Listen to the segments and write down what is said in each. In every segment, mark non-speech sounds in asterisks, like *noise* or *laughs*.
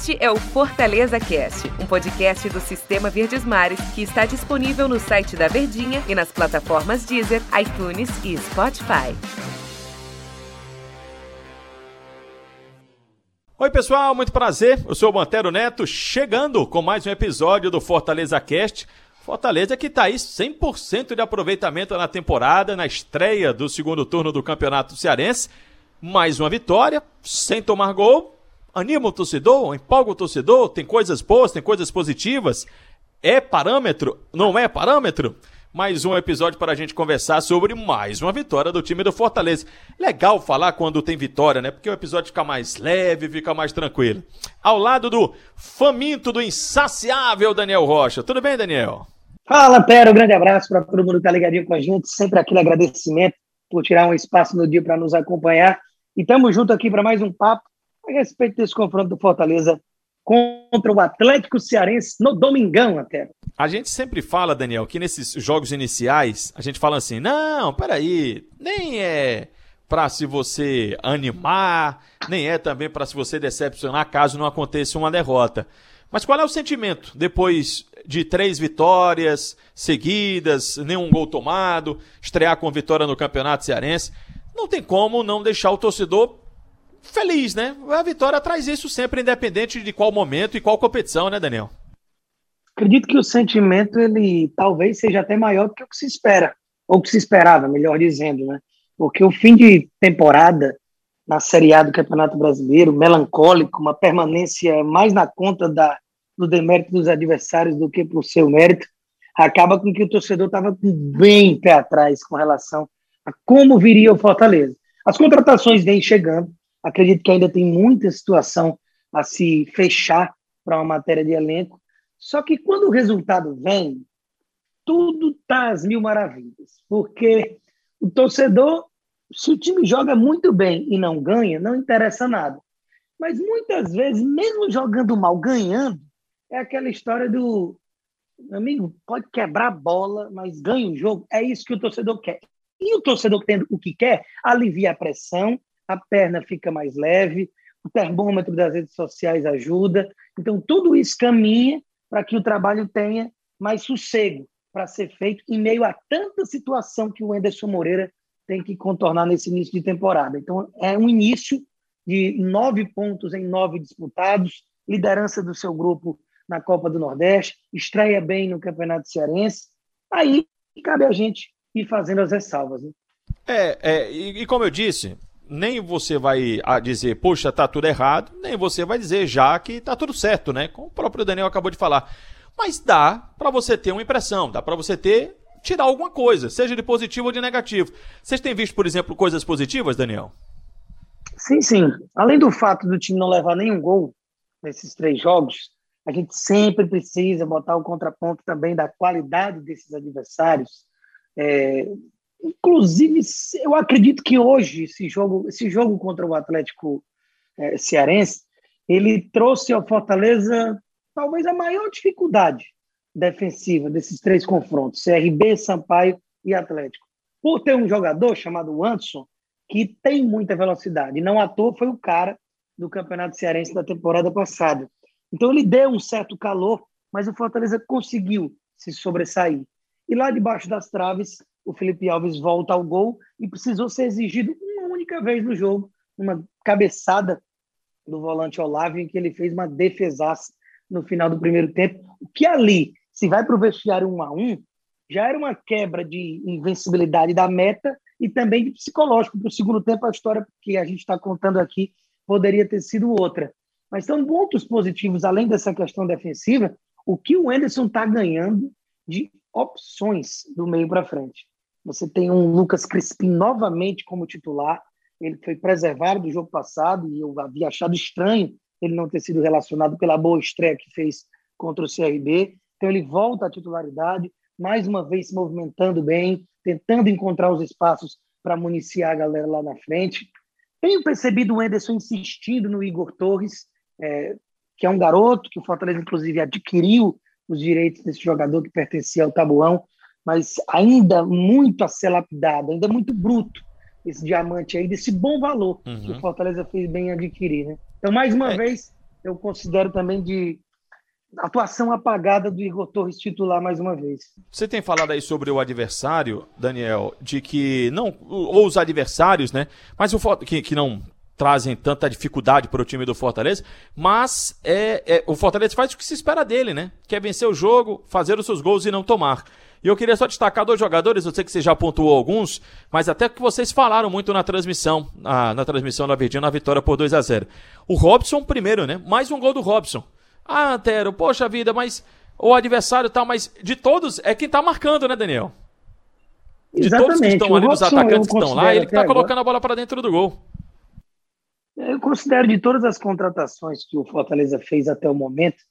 Este é o Fortaleza Cast, um podcast do Sistema Verdes Mares que está disponível no site da Verdinha e nas plataformas Deezer, iTunes e Spotify. Oi, pessoal, muito prazer. Eu sou o Mantero Neto, chegando com mais um episódio do Fortaleza Cast. Fortaleza que está aí 100% de aproveitamento na temporada, na estreia do segundo turno do Campeonato Cearense. Mais uma vitória, sem tomar gol, anima o torcedor, empolga o torcedor, tem coisas boas, tem coisas positivas. É parâmetro? Não é parâmetro? Mais um episódio para a gente conversar sobre mais uma vitória do time do Fortaleza. Legal falar quando tem vitória, né? Porque o episódio fica mais leve, fica mais tranquilo. Ao lado do faminto, do insaciável Daniel Rocha. Tudo bem, Daniel? Fala, Pera. Um grande abraço para todo mundo que está ligadinho com a gente. Sempre aquele agradecimento por tirar um espaço no dia para nos acompanhar. E estamos junto aqui para mais um papo a respeito desse confronto do Fortaleza contra o Atlético Cearense no Domingão até. A gente sempre fala, Daniel, que nesses jogos iniciais a gente fala assim: não, peraí, nem é para se você animar, nem é também para se você decepcionar caso não aconteça uma derrota. Mas qual é o sentimento depois de três vitórias seguidas, nenhum gol tomado, estrear com vitória no Campeonato Cearense? Não tem como não deixar o torcedor feliz, né? A vitória traz isso sempre, independente de qual momento e qual competição, né, Daniel? Acredito que o sentimento, ele talvez seja até maior do que o que se espera, ou que se esperava, melhor dizendo, né? Porque o fim de temporada na Série A do Campeonato Brasileiro, melancólico, uma permanência mais na conta da, do demérito dos adversários do que por seu mérito, acaba com que o torcedor estava bem pé atrás com relação a como viria o Fortaleza. As contratações vêm chegando, Acredito que ainda tem muita situação a se fechar para uma matéria de elenco. Só que quando o resultado vem, tudo está às mil maravilhas. Porque o torcedor, se o time joga muito bem e não ganha, não interessa nada. Mas muitas vezes, mesmo jogando mal, ganhando, é aquela história do amigo, pode quebrar a bola, mas ganha o jogo. É isso que o torcedor quer. E o torcedor tendo o que quer, alivia a pressão, a perna fica mais leve, o termômetro das redes sociais ajuda. Então, tudo isso caminha para que o trabalho tenha mais sossego para ser feito em meio a tanta situação que o Anderson Moreira tem que contornar nesse início de temporada. Então, é um início de nove pontos em nove disputados, liderança do seu grupo na Copa do Nordeste, estreia bem no Campeonato Cearense. Aí cabe a gente ir fazendo as ressalvas. Né? É, é e, e como eu disse, nem você vai ah, dizer, poxa, tá tudo errado, nem você vai dizer já que tá tudo certo, né? Como o próprio Daniel acabou de falar. Mas dá para você ter uma impressão, dá para você ter tirar alguma coisa, seja de positivo ou de negativo. Vocês têm visto, por exemplo, coisas positivas, Daniel? Sim, sim. Além do fato do time não levar nenhum gol nesses três jogos, a gente sempre precisa botar o contraponto também da qualidade desses adversários. É, Inclusive, eu acredito que hoje esse jogo, esse jogo contra o Atlético é, Cearense, ele trouxe ao Fortaleza talvez a maior dificuldade defensiva desses três confrontos, CRB, Sampaio e Atlético. Por ter um jogador chamado Anderson que tem muita velocidade, não à toa foi o cara do Campeonato Cearense da temporada passada. Então ele deu um certo calor, mas o Fortaleza conseguiu se sobressair. E lá debaixo das traves, o Felipe Alves volta ao gol e precisou ser exigido uma única vez no jogo, uma cabeçada do volante Olavo, em que ele fez uma defesaça no final do primeiro tempo. O que ali, se vai para o vestiário um a um, já era uma quebra de invencibilidade da meta e também de psicológico. Para o segundo tempo, a história que a gente está contando aqui poderia ter sido outra. Mas são pontos positivos, além dessa questão defensiva, o que o Anderson está ganhando de opções do meio para frente. Você tem um Lucas Crispim novamente como titular. Ele foi preservado do jogo passado e eu havia achado estranho ele não ter sido relacionado pela boa estreia que fez contra o CRB. Então ele volta à titularidade, mais uma vez se movimentando bem, tentando encontrar os espaços para municiar a galera lá na frente. Tenho percebido o Enderson insistindo no Igor Torres, é, que é um garoto que o Fortaleza, inclusive, adquiriu os direitos desse jogador que pertencia ao Tabuão mas ainda muito a ser lapidado, ainda muito bruto esse diamante aí, desse bom valor uhum. que o Fortaleza fez bem adquirir, né? Então, mais uma é. vez, eu considero também de atuação apagada do Igor Torres titular mais uma vez. Você tem falado aí sobre o adversário, Daniel, de que não ou os adversários, né? Mas o que, que não trazem tanta dificuldade para o time do Fortaleza, mas é, é, o Fortaleza faz o que se espera dele, né? Quer vencer o jogo, fazer os seus gols e não tomar. E eu queria só destacar dois jogadores, eu sei que você já pontuou alguns, mas até que vocês falaram muito na transmissão, na, na transmissão da Verdinha, na vitória por 2 a 0 O Robson primeiro, né? Mais um gol do Robson. Ah, Antero, poxa vida, mas o adversário tal, mas de todos é quem tá marcando, né, Daniel? De Exatamente. todos que estão ali, dos atacantes que estão lá, ele que tá colocando a bola para dentro do gol. Eu considero de todas as contratações que o Fortaleza fez até o momento,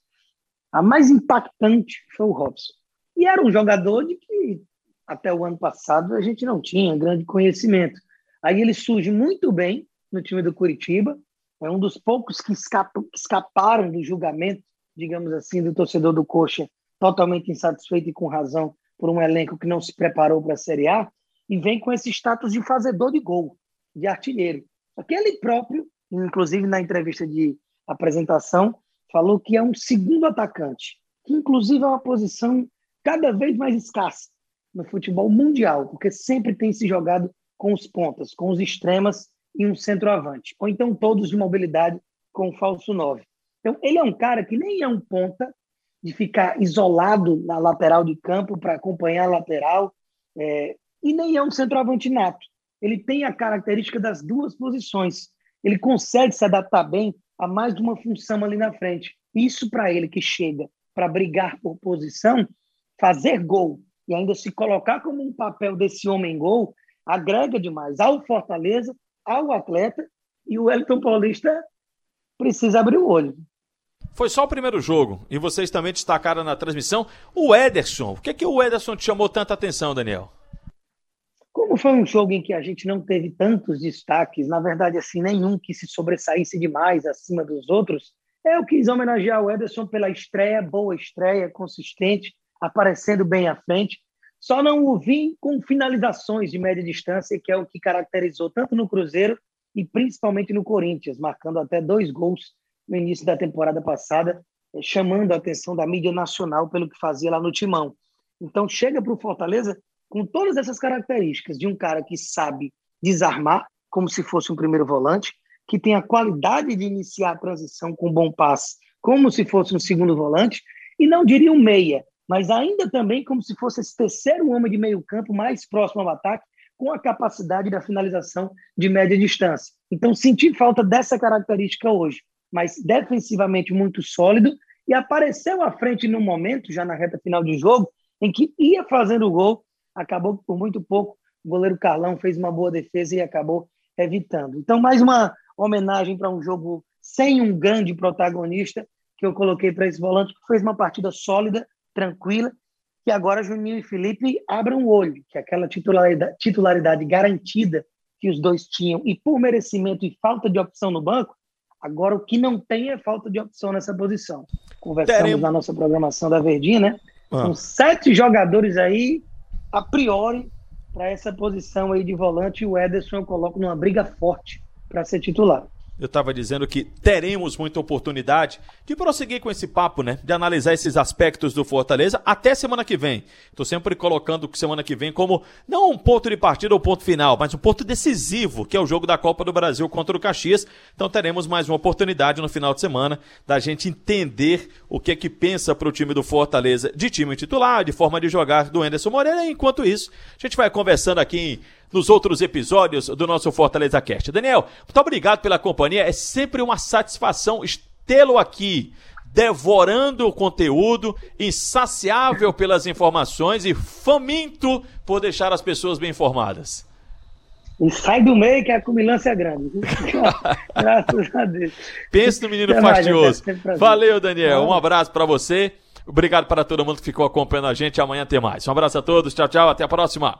a mais impactante foi o Robson. E era um jogador de que até o ano passado a gente não tinha grande conhecimento. Aí ele surge muito bem no time do Curitiba, é um dos poucos que, escaparam do julgamento, digamos assim, do torcedor do Coxa, totalmente insatisfeito e com razão por um elenco que não se preparou para a Série A, e vem com esse status de fazedor de gol, de artilheiro. Aquele próprio inclusive na entrevista de apresentação, falou que é um segundo atacante, que inclusive é uma posição cada vez mais escassa no futebol mundial, porque sempre tem se jogado com os pontas, com os extremas e um centroavante, ou então todos de mobilidade com o falso 9. Então, ele é um cara que nem é um ponta de ficar isolado na lateral de campo para acompanhar a lateral, é, e nem é um centroavante nato. Ele tem a característica das duas posições, ele consegue se adaptar bem a mais de uma função ali na frente. Isso para ele que chega para brigar por posição, fazer gol e ainda se colocar como um papel desse homem gol, agrega demais ao Fortaleza, ao atleta e o Elton Paulista precisa abrir o olho. Foi só o primeiro jogo e vocês também destacaram na transmissão o Ederson. Por que, que o Ederson te chamou tanta atenção, Daniel? Como foi um jogo em que a gente não teve tantos destaques, na verdade, assim, nenhum que se sobressaísse demais acima dos outros, eu quis homenagear o Ederson pela estreia, boa estreia, consistente, aparecendo bem à frente. Só não o vi com finalizações de média distância, que é o que caracterizou tanto no Cruzeiro e principalmente no Corinthians, marcando até dois gols no início da temporada passada, eh, chamando a atenção da mídia nacional pelo que fazia lá no Timão. Então, chega para o Fortaleza com todas essas características de um cara que sabe desarmar, como se fosse um primeiro volante, que tem a qualidade de iniciar a transição com bom passe, como se fosse um segundo volante, e não diria um meia, mas ainda também como se fosse esse terceiro homem de meio campo mais próximo ao ataque, com a capacidade da finalização de média distância. Então, senti falta dessa característica hoje, mas defensivamente muito sólido, e apareceu à frente no momento, já na reta final de jogo, em que ia fazendo o gol acabou por muito pouco o goleiro Carlão fez uma boa defesa e acabou evitando. Então, mais uma homenagem para um jogo sem um grande protagonista que eu coloquei para esse volante, que fez uma partida sólida, tranquila, que agora Juninho e Felipe abram o olho, que aquela titularidade, titularidade garantida que os dois tinham, e por merecimento e falta de opção no banco, agora o que não tem é falta de opção nessa posição. Conversamos Teremos... na nossa programação da Verdinha, né? Ah. Com sete jogadores aí a priori, para essa posição aí de volante, o Ederson eu coloco numa briga forte para ser titular. Eu estava dizendo que teremos muita oportunidade de prosseguir com esse papo, né? De analisar esses aspectos do Fortaleza até semana que vem. Estou sempre colocando semana que vem como não um ponto de partida ou ponto final, mas um ponto decisivo, que é o jogo da Copa do Brasil contra o Caxias. Então teremos mais uma oportunidade no final de semana da gente entender o que é que pensa para o time do Fortaleza de time titular, de forma de jogar do Anderson Moreira. Enquanto isso, a gente vai conversando aqui em nos outros episódios do nosso Fortaleza Cast. Daniel, muito obrigado pela companhia. É sempre uma satisfação tê-lo aqui, devorando o conteúdo, insaciável pelas informações e faminto por deixar as pessoas bem informadas. E sai do meio que a cubilância é grande. *laughs* Graças a Deus. Pense no menino fastioso. Valeu, Daniel. Um abraço para você. Obrigado para todo mundo que ficou acompanhando a gente. Amanhã tem mais. Um abraço a todos. Tchau, tchau. Até a próxima.